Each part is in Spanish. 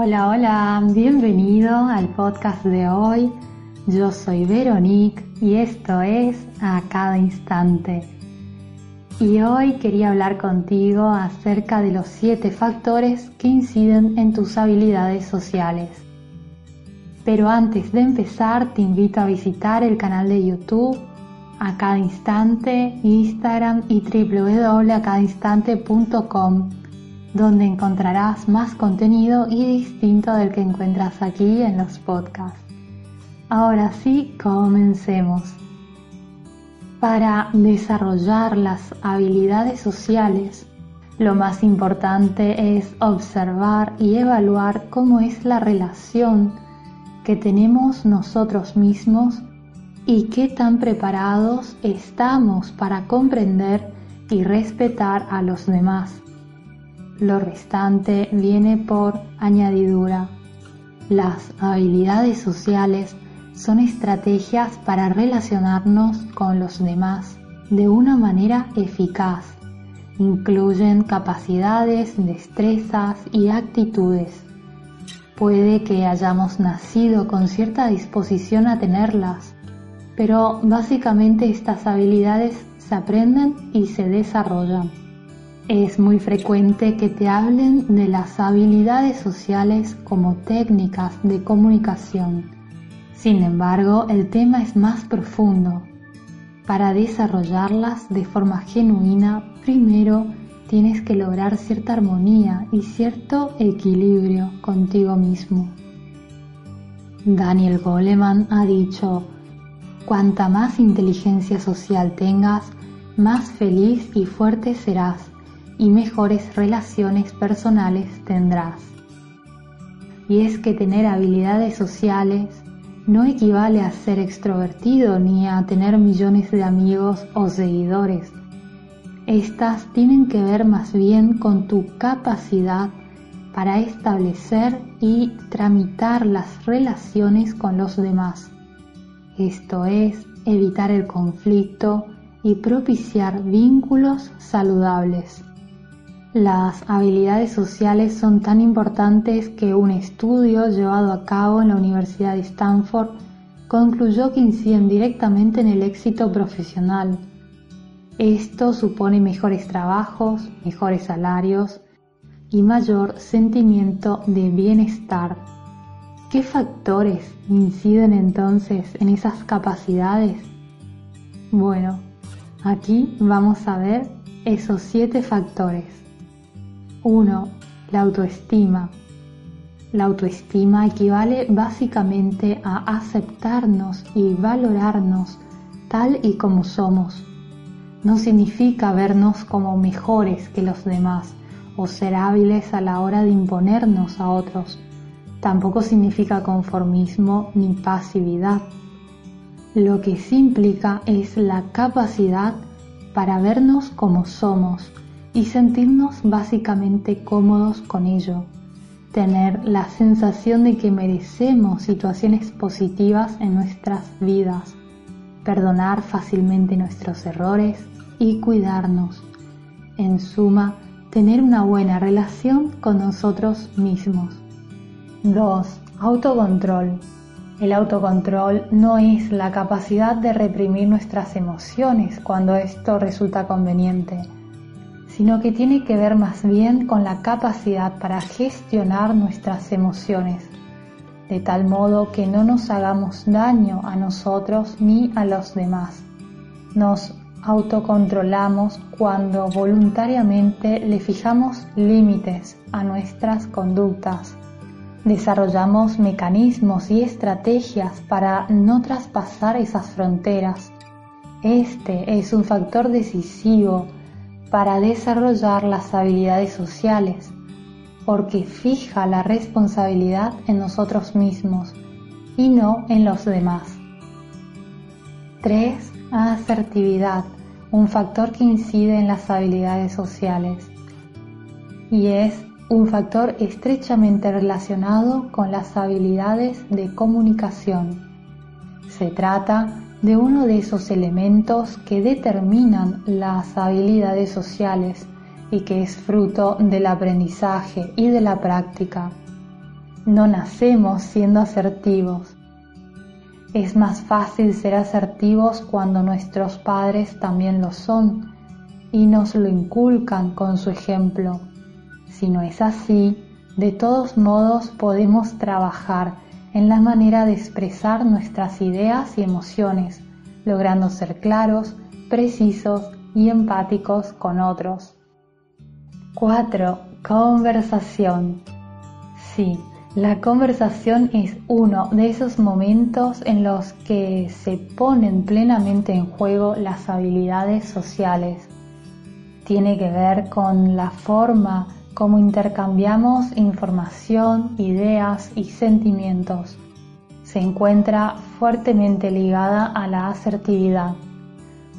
Hola, hola, bienvenido al podcast de hoy. Yo soy Veronique y esto es A Cada Instante. Y hoy quería hablar contigo acerca de los siete factores que inciden en tus habilidades sociales. Pero antes de empezar te invito a visitar el canal de YouTube a cada instante, Instagram y www.acadainstante.com donde encontrarás más contenido y distinto del que encuentras aquí en los podcasts. Ahora sí, comencemos. Para desarrollar las habilidades sociales, lo más importante es observar y evaluar cómo es la relación que tenemos nosotros mismos y qué tan preparados estamos para comprender y respetar a los demás. Lo restante viene por añadidura. Las habilidades sociales son estrategias para relacionarnos con los demás de una manera eficaz. Incluyen capacidades, destrezas y actitudes. Puede que hayamos nacido con cierta disposición a tenerlas, pero básicamente estas habilidades se aprenden y se desarrollan. Es muy frecuente que te hablen de las habilidades sociales como técnicas de comunicación. Sin embargo, el tema es más profundo. Para desarrollarlas de forma genuina, primero tienes que lograr cierta armonía y cierto equilibrio contigo mismo. Daniel Goleman ha dicho, cuanta más inteligencia social tengas, más feliz y fuerte serás y mejores relaciones personales tendrás. Y es que tener habilidades sociales no equivale a ser extrovertido ni a tener millones de amigos o seguidores. Estas tienen que ver más bien con tu capacidad para establecer y tramitar las relaciones con los demás. Esto es, evitar el conflicto y propiciar vínculos saludables. Las habilidades sociales son tan importantes que un estudio llevado a cabo en la Universidad de Stanford concluyó que inciden directamente en el éxito profesional. Esto supone mejores trabajos, mejores salarios y mayor sentimiento de bienestar. ¿Qué factores inciden entonces en esas capacidades? Bueno, aquí vamos a ver esos siete factores. 1. La autoestima. La autoestima equivale básicamente a aceptarnos y valorarnos tal y como somos. No significa vernos como mejores que los demás o ser hábiles a la hora de imponernos a otros. Tampoco significa conformismo ni pasividad. Lo que sí implica es la capacidad para vernos como somos y sentirnos básicamente cómodos con ello. Tener la sensación de que merecemos situaciones positivas en nuestras vidas. Perdonar fácilmente nuestros errores y cuidarnos. En suma, tener una buena relación con nosotros mismos. 2. Autocontrol. El autocontrol no es la capacidad de reprimir nuestras emociones cuando esto resulta conveniente sino que tiene que ver más bien con la capacidad para gestionar nuestras emociones, de tal modo que no nos hagamos daño a nosotros ni a los demás. Nos autocontrolamos cuando voluntariamente le fijamos límites a nuestras conductas. Desarrollamos mecanismos y estrategias para no traspasar esas fronteras. Este es un factor decisivo para desarrollar las habilidades sociales. porque fija la responsabilidad en nosotros mismos y no en los demás. 3. Asertividad, un factor que incide en las habilidades sociales y es un factor estrechamente relacionado con las habilidades de comunicación. Se trata de uno de esos elementos que determinan las habilidades sociales y que es fruto del aprendizaje y de la práctica. No nacemos siendo asertivos. Es más fácil ser asertivos cuando nuestros padres también lo son y nos lo inculcan con su ejemplo. Si no es así, de todos modos podemos trabajar en la manera de expresar nuestras ideas y emociones, logrando ser claros, precisos y empáticos con otros. 4. Conversación. Sí, la conversación es uno de esos momentos en los que se ponen plenamente en juego las habilidades sociales. Tiene que ver con la forma como intercambiamos información, ideas y sentimientos. Se encuentra fuertemente ligada a la asertividad.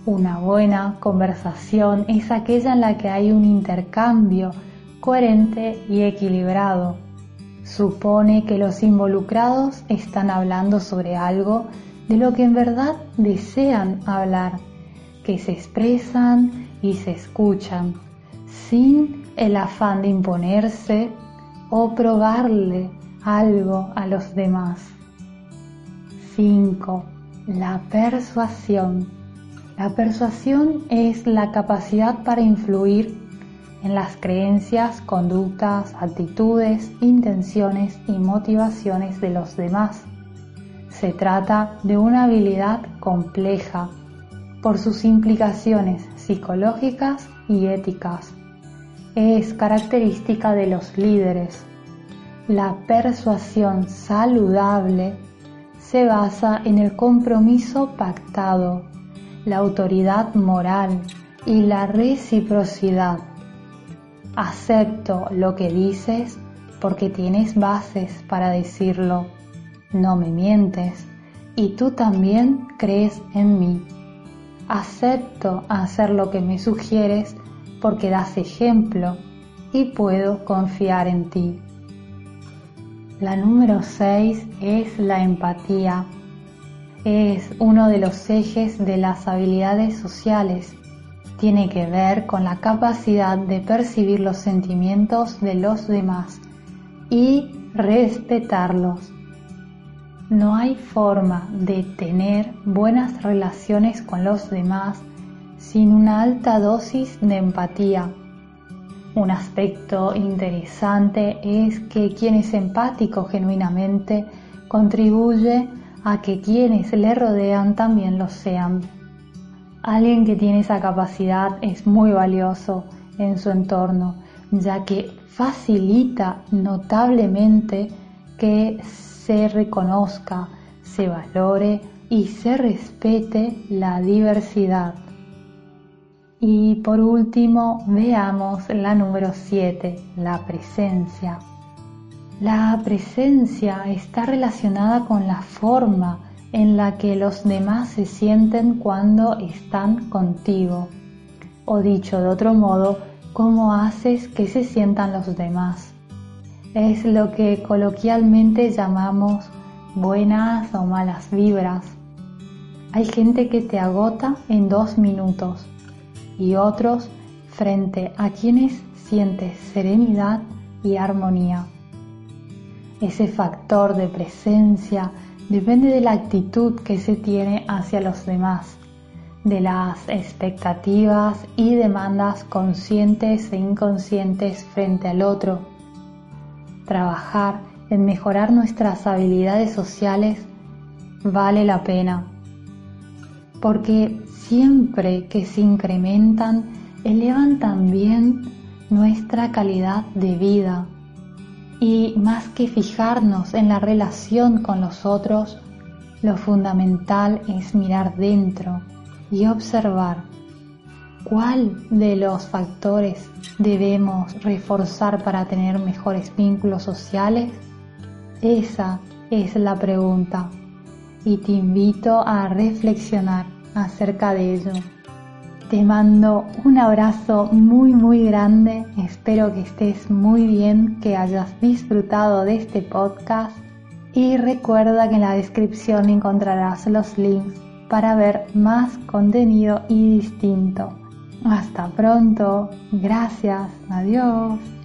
Una buena conversación es aquella en la que hay un intercambio coherente y equilibrado. Supone que los involucrados están hablando sobre algo de lo que en verdad desean hablar, que se expresan y se escuchan, sin el afán de imponerse o probarle algo a los demás. 5. La persuasión. La persuasión es la capacidad para influir en las creencias, conductas, actitudes, intenciones y motivaciones de los demás. Se trata de una habilidad compleja por sus implicaciones psicológicas y éticas es característica de los líderes. La persuasión saludable se basa en el compromiso pactado, la autoridad moral y la reciprocidad. Acepto lo que dices porque tienes bases para decirlo. No me mientes y tú también crees en mí. Acepto hacer lo que me sugieres porque das ejemplo y puedo confiar en ti. La número 6 es la empatía. Es uno de los ejes de las habilidades sociales. Tiene que ver con la capacidad de percibir los sentimientos de los demás y respetarlos. No hay forma de tener buenas relaciones con los demás sin una alta dosis de empatía. Un aspecto interesante es que quien es empático genuinamente contribuye a que quienes le rodean también lo sean. Alguien que tiene esa capacidad es muy valioso en su entorno, ya que facilita notablemente que se reconozca, se valore y se respete la diversidad. Y por último, veamos la número 7, la presencia. La presencia está relacionada con la forma en la que los demás se sienten cuando están contigo. O dicho de otro modo, cómo haces que se sientan los demás. Es lo que coloquialmente llamamos buenas o malas vibras. Hay gente que te agota en dos minutos y otros frente a quienes sientes serenidad y armonía. Ese factor de presencia depende de la actitud que se tiene hacia los demás, de las expectativas y demandas conscientes e inconscientes frente al otro. Trabajar en mejorar nuestras habilidades sociales vale la pena, porque siempre que se incrementan, elevan también nuestra calidad de vida. Y más que fijarnos en la relación con los otros, lo fundamental es mirar dentro y observar ¿Cuál de los factores debemos reforzar para tener mejores vínculos sociales? Esa es la pregunta y te invito a reflexionar acerca de ello. Te mando un abrazo muy muy grande, espero que estés muy bien, que hayas disfrutado de este podcast y recuerda que en la descripción encontrarás los links para ver más contenido y distinto. Hasta pronto, gracias, adiós.